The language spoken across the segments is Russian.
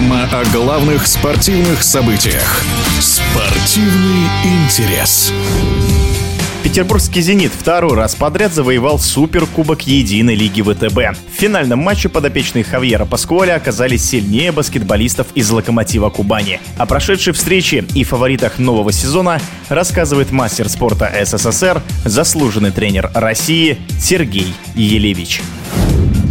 о главных спортивных событиях. Спортивный интерес. Петербургский «Зенит» второй раз подряд завоевал Суперкубок Единой Лиги ВТБ. В финальном матче подопечные Хавьера Паскуаля оказались сильнее баскетболистов из «Локомотива Кубани». О прошедшей встрече и фаворитах нового сезона рассказывает мастер спорта СССР, заслуженный тренер России Сергей Елевич.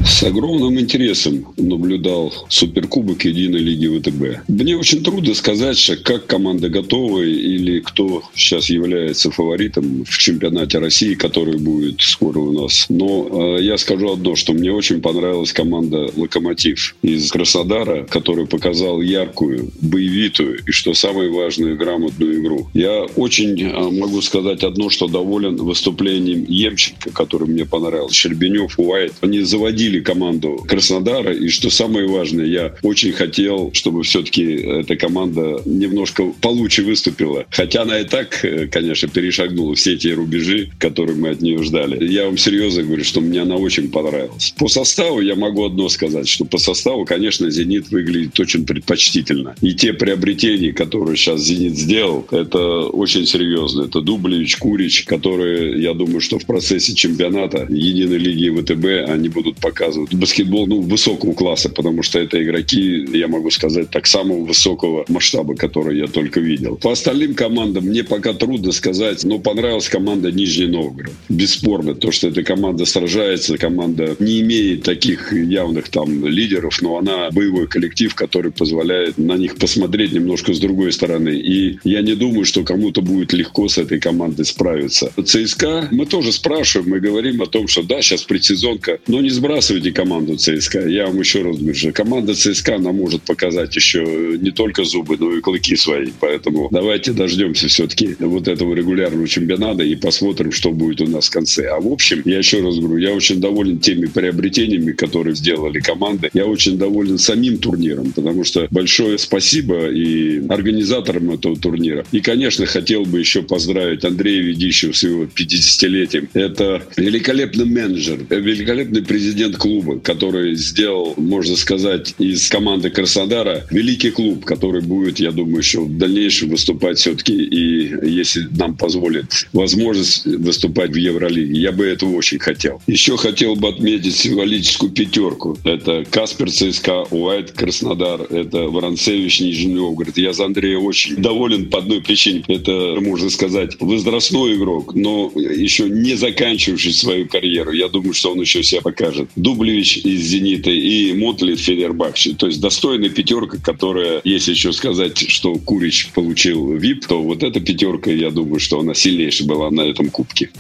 С огромным интересом наблюдал Суперкубок Единой Лиги ВТБ. Мне очень трудно сказать, как команда готова или кто сейчас является фаворитом в чемпионате России, который будет скоро у нас. Но э, я скажу одно, что мне очень понравилась команда «Локомотив» из Краснодара, которая показала яркую, боевитую и, что самое важное, грамотную игру. Я очень э, могу сказать одно, что доволен выступлением Емченко, который мне понравился, Щербенев, Уайт. Они заводили объединили команду Краснодара. И что самое важное, я очень хотел, чтобы все-таки эта команда немножко получше выступила. Хотя она и так, э, конечно, перешагнула все те рубежи, которые мы от нее ждали. Я вам серьезно говорю, что мне она очень понравилась. По составу я могу одно сказать, что по составу, конечно, «Зенит» выглядит очень предпочтительно. И те приобретения, которые сейчас «Зенит» сделал, это очень серьезно. Это Дублевич, Курич, которые, я думаю, что в процессе чемпионата Единой лиги ВТБ они будут пока показывают. Баскетбол ну, высокого класса, потому что это игроки, я могу сказать, так самого высокого масштаба, который я только видел. По остальным командам мне пока трудно сказать, но понравилась команда Нижний Новгород. Бесспорно, то, что эта команда сражается, команда не имеет таких явных там лидеров, но она боевой коллектив, который позволяет на них посмотреть немножко с другой стороны. И я не думаю, что кому-то будет легко с этой командой справиться. ЦСКА мы тоже спрашиваем, мы говорим о том, что да, сейчас предсезонка, но не сбрасываем сбрасывайте команду ЦСКА. Я вам еще раз говорю, что команда ЦСКА нам может показать еще не только зубы, но и клыки свои. Поэтому давайте дождемся все-таки вот этого регулярного чемпионата и посмотрим, что будет у нас в конце. А в общем, я еще раз говорю, я очень доволен теми приобретениями, которые сделали команды. Я очень доволен самим турниром, потому что большое спасибо и организаторам этого турнира. И, конечно, хотел бы еще поздравить Андрея Ведищева с его 50-летием. Это великолепный менеджер, великолепный президент клуба, который сделал, можно сказать, из команды Краснодара великий клуб, который будет, я думаю, еще в дальнейшем выступать все-таки и, если нам позволит возможность выступать в Евролиге. Я бы этого очень хотел. Еще хотел бы отметить символическую пятерку. Это Каспер ЦСКА, Уайт Краснодар, это Воронцевич Нижний Новгород. Я за Андрея очень доволен по одной причине. Это, можно сказать, возрастной игрок, но еще не заканчивающий свою карьеру. Я думаю, что он еще себя покажет. Дублевич из «Зенита» и Мотли Федербахчи. То есть достойная пятерка, которая, если еще сказать, что Курич получил ВИП, то вот эта пятерка, я думаю, что она сильнейшая была на этом кубке.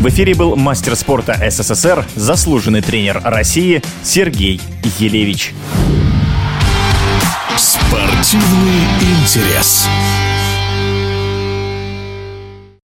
В эфире был мастер спорта СССР, заслуженный тренер России Сергей Елевич. Спортивный интерес.